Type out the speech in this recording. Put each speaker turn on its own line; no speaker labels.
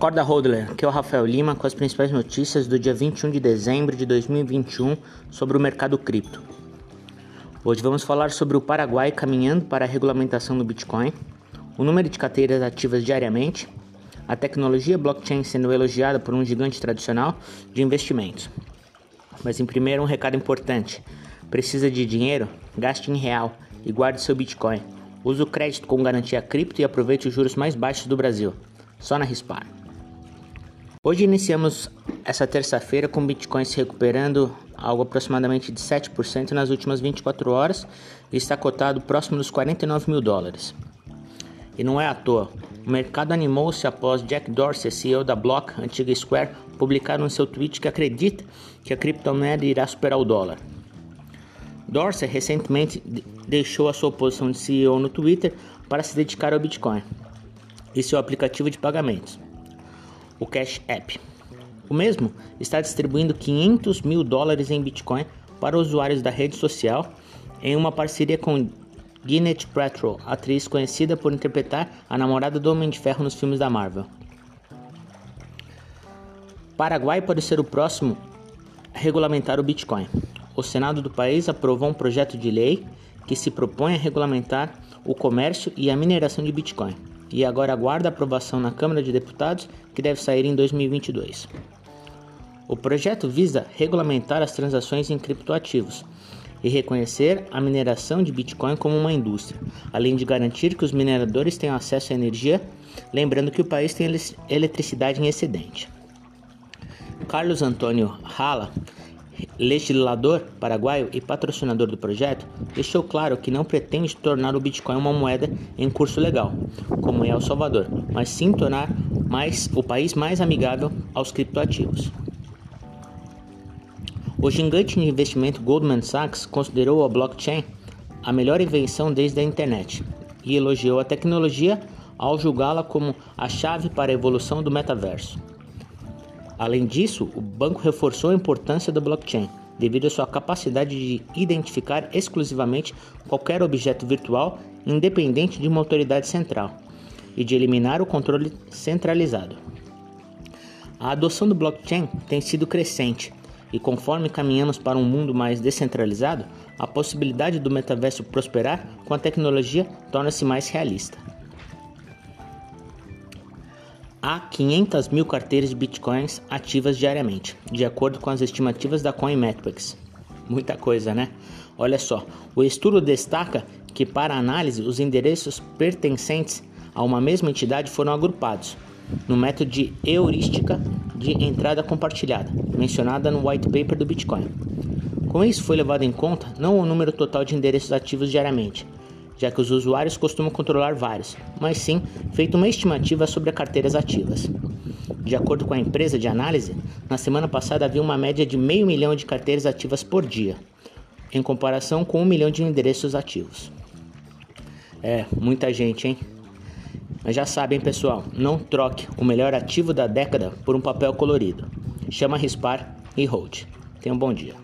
Acorda Hodler, aqui é o Rafael Lima com as principais notícias do dia 21 de dezembro de 2021 sobre o mercado cripto. Hoje vamos falar sobre o Paraguai caminhando para a regulamentação do Bitcoin, o número de carteiras ativas diariamente, a tecnologia blockchain sendo elogiada por um gigante tradicional de investimentos. Mas em primeiro um recado importante: precisa de dinheiro? Gaste em real e guarde seu Bitcoin. Use o crédito com garantia cripto e aproveite os juros mais baixos do Brasil. Só na Rispar. Hoje iniciamos essa terça-feira com Bitcoin se recuperando algo aproximadamente de 7% nas últimas 24 horas e está cotado próximo dos 49 mil dólares. E não é à toa, o mercado animou-se após Jack Dorsey, CEO da Block, antiga Square, publicar no seu tweet que acredita que a criptomoeda irá superar o dólar. Dorsey recentemente deixou a sua posição de CEO no Twitter para se dedicar ao Bitcoin e seu aplicativo de pagamentos o Cash App. O mesmo está distribuindo 500 mil dólares em Bitcoin para usuários da rede social em uma parceria com Gwyneth Paltrow, atriz conhecida por interpretar a namorada do Homem de Ferro nos filmes da Marvel. Paraguai pode ser o próximo a regulamentar o Bitcoin. O Senado do país aprovou um projeto de lei que se propõe a regulamentar o comércio e a mineração de Bitcoin e agora aguarda aprovação na Câmara de Deputados, que deve sair em 2022. O projeto visa regulamentar as transações em criptoativos e reconhecer a mineração de Bitcoin como uma indústria, além de garantir que os mineradores tenham acesso à energia, lembrando que o país tem eletricidade em excedente. Carlos Antônio Hala legislador paraguaio e patrocinador do projeto, deixou claro que não pretende tornar o Bitcoin uma moeda em curso legal, como é El Salvador, mas sim tornar mais, o país mais amigável aos criptoativos. O gigante de investimento Goldman Sachs considerou a blockchain a melhor invenção desde a internet e elogiou a tecnologia ao julgá-la como a chave para a evolução do metaverso. Além disso, o banco reforçou a importância da blockchain, devido à sua capacidade de identificar exclusivamente qualquer objeto virtual independente de uma autoridade central e de eliminar o controle centralizado. A adoção do blockchain tem sido crescente e, conforme caminhamos para um mundo mais descentralizado, a possibilidade do metaverso prosperar com a tecnologia torna-se mais realista. Há 500 mil carteiras de bitcoins ativas diariamente, de acordo com as estimativas da Coinmetrics. Muita coisa, né? Olha só, o estudo destaca que, para análise, os endereços pertencentes a uma mesma entidade foram agrupados no método de heurística de entrada compartilhada, mencionada no white paper do Bitcoin. Com isso, foi levado em conta não o número total de endereços ativos diariamente, já que os usuários costumam controlar vários, mas sim feito uma estimativa sobre carteiras ativas. De acordo com a empresa de análise, na semana passada havia uma média de meio milhão de carteiras ativas por dia, em comparação com um milhão de endereços ativos. É, muita gente, hein? Mas já sabem, pessoal, não troque o melhor ativo da década por um papel colorido. Chama Rispar e Hold. Tenha um bom dia.